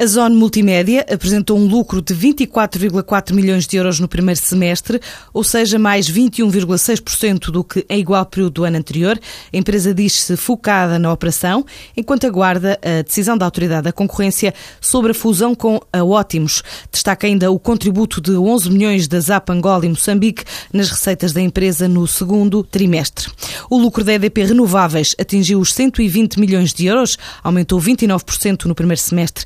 A Zone Multimédia apresentou um lucro de 24,4 milhões de euros no primeiro semestre, ou seja, mais 21,6% do que em igual período do ano anterior. A empresa diz-se focada na operação, enquanto aguarda a decisão da Autoridade da Concorrência sobre a fusão com a Ótimos. Destaca ainda o contributo de 11 milhões da Zap Angola e Moçambique nas receitas da empresa no segundo trimestre. O lucro da EDP Renováveis atingiu os 120 milhões de euros, aumentou 29% no primeiro semestre,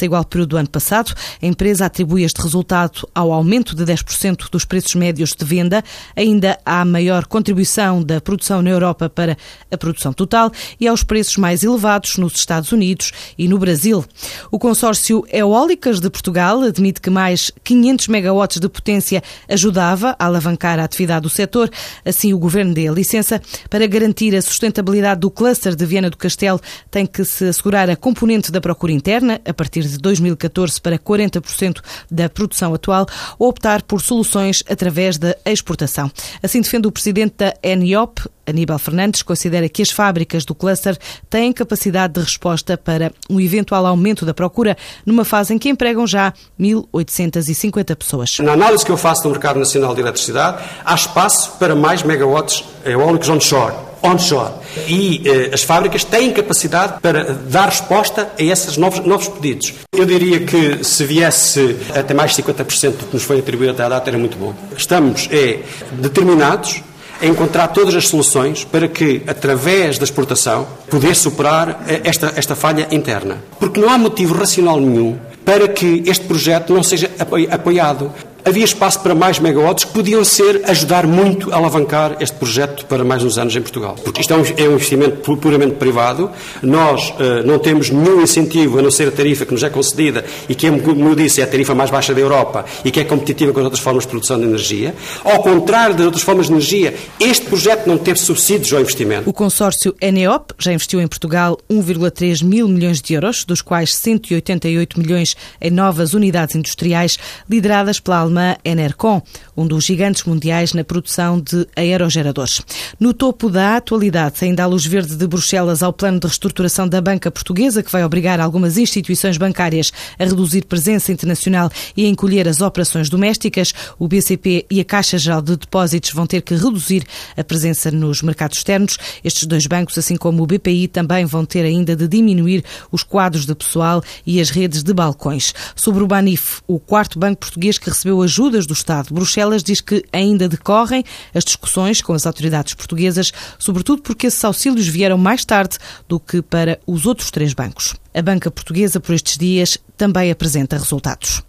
a igual período do ano passado. A empresa atribui este resultado ao aumento de 10% dos preços médios de venda, ainda à maior contribuição da produção na Europa para a produção total e aos preços mais elevados nos Estados Unidos e no Brasil. O consórcio Eólicas de Portugal admite que mais 500 megawatts de potência ajudava a alavancar a atividade do setor. Assim, o governo dê a licença para garantir a sustentabilidade do cluster de Viana do Castelo, tem que se assegurar a componente da procura interna a partir partir de 2014 para 40% da produção atual ou optar por soluções através da exportação. Assim defende o presidente da ENIOP, Aníbal Fernandes considera que as fábricas do cluster têm capacidade de resposta para um eventual aumento da procura numa fase em que empregam já 1.850 pessoas. Na análise que eu faço do mercado nacional de eletricidade, há espaço para mais megawatts eólicos onshore onshore. E eh, as fábricas têm capacidade para dar resposta a esses novos, novos pedidos. Eu diria que se viesse até mais 50% do que nos foi atribuído até à data era muito bom. Estamos é, determinados a encontrar todas as soluções para que, através da exportação, poder superar eh, esta, esta falha interna. Porque não há motivo racional nenhum para que este projeto não seja apoiado havia espaço para mais megawatts que podiam ser, ajudar muito a alavancar este projeto para mais uns anos em Portugal. Porque isto é um, é investimento puramente privado, nós uh, não temos nenhum incentivo a não ser a tarifa que nos é concedida e que, é, como eu disse, é a tarifa mais baixa da Europa e que é competitiva com as outras formas de produção de energia. Ao contrário das outras formas de energia, este projeto não teve subsídios ao investimento. O consórcio Eneop já investiu em Portugal 1,3 mil milhões de euros, dos quais 188 milhões em novas unidades industriais lideradas pela Alemanha alemã Enercon, um dos gigantes mundiais na produção de aerogeradores. No topo da atualidade, ainda há luz verde de Bruxelas ao plano de reestruturação da banca portuguesa, que vai obrigar algumas instituições bancárias a reduzir presença internacional e a encolher as operações domésticas. O BCP e a Caixa Geral de Depósitos vão ter que reduzir a presença nos mercados externos. Estes dois bancos, assim como o BPI, também vão ter ainda de diminuir os quadros de pessoal e as redes de balcões. Sobre o Banif, o quarto banco português que ajudas do Estado. Bruxelas diz que ainda decorrem as discussões com as autoridades portuguesas, sobretudo porque esses auxílios vieram mais tarde do que para os outros três bancos. A banca portuguesa, por estes dias, também apresenta resultados.